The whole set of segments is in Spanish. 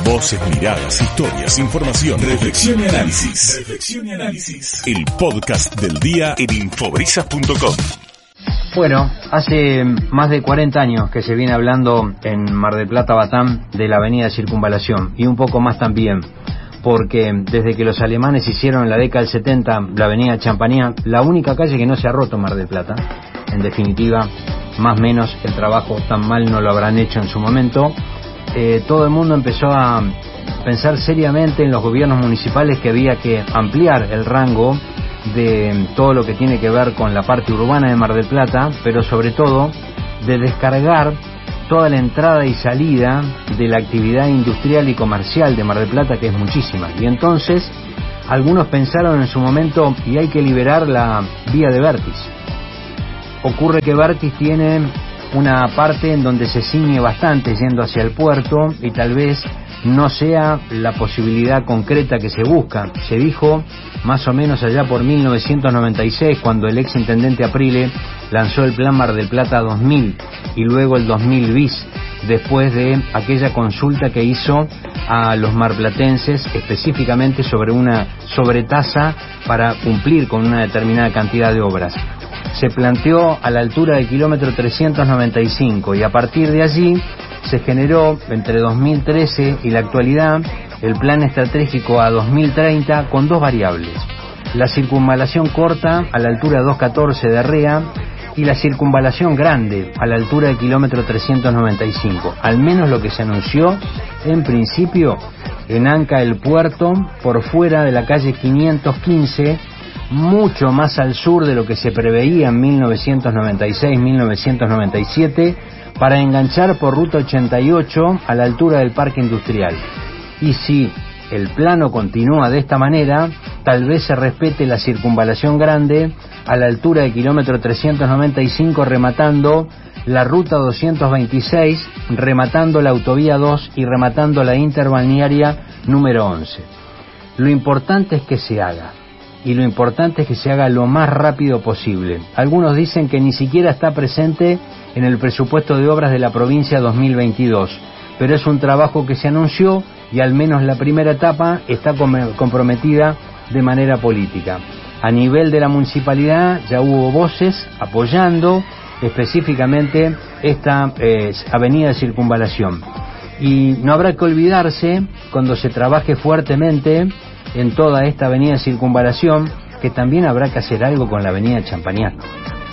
Voces, miradas, historias, información, reflexión y análisis. Reflexión y análisis. El podcast del día en infobrisas.com. Bueno, hace más de 40 años que se viene hablando en Mar del Plata, Batán, de la avenida Circunvalación y un poco más también, porque desde que los alemanes hicieron en la década del 70 la avenida Champanía, la única calle que no se ha roto Mar del Plata, en definitiva, más o menos el trabajo tan mal no lo habrán hecho en su momento, eh, todo el mundo empezó a pensar seriamente en los gobiernos municipales que había que ampliar el rango de todo lo que tiene que ver con la parte urbana de Mar del Plata, pero sobre todo de descargar toda la entrada y salida de la actividad industrial y comercial de Mar del Plata, que es muchísima. Y entonces algunos pensaron en su momento, y hay que liberar la vía de Vértiz. Ocurre que Vértiz tiene una parte en donde se ciñe bastante yendo hacia el puerto y tal vez no sea la posibilidad concreta que se busca. Se dijo más o menos allá por 1996 cuando el ex intendente Aprile lanzó el Plan Mar del Plata 2000 y luego el 2000 bis después de aquella consulta que hizo a los marplatenses específicamente sobre una sobretasa para cumplir con una determinada cantidad de obras se planteó a la altura del kilómetro 395 y a partir de allí se generó entre 2013 y la actualidad el plan estratégico a 2030 con dos variables. La circunvalación corta a la altura 214 de Rea y la circunvalación grande a la altura del kilómetro 395. Al menos lo que se anunció en principio en Anca el Puerto por fuera de la calle 515 mucho más al sur de lo que se preveía en 1996-1997 para enganchar por ruta 88 a la altura del parque industrial. Y si el plano continúa de esta manera, tal vez se respete la circunvalación grande a la altura del kilómetro 395 rematando la ruta 226, rematando la autovía 2 y rematando la interbalnearia número 11. Lo importante es que se haga y lo importante es que se haga lo más rápido posible. Algunos dicen que ni siquiera está presente en el presupuesto de obras de la provincia 2022, pero es un trabajo que se anunció y al menos la primera etapa está comprometida de manera política. A nivel de la municipalidad ya hubo voces apoyando específicamente esta eh, avenida de circunvalación. Y no habrá que olvidarse, cuando se trabaje fuertemente, en toda esta avenida circunvalación, que también habrá que hacer algo con la avenida Champañat,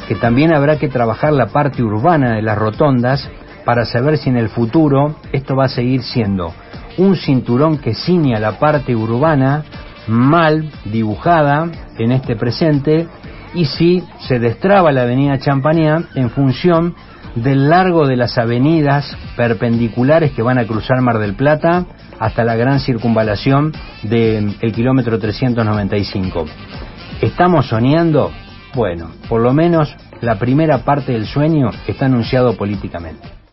que también habrá que trabajar la parte urbana de las rotondas para saber si en el futuro esto va a seguir siendo un cinturón que ciña la parte urbana mal dibujada en este presente y si se destraba la avenida Champañat en función del largo de las avenidas perpendiculares que van a cruzar Mar del Plata hasta la gran circunvalación del kilómetro 395. ¿Estamos soñando? Bueno, por lo menos la primera parte del sueño está anunciado políticamente.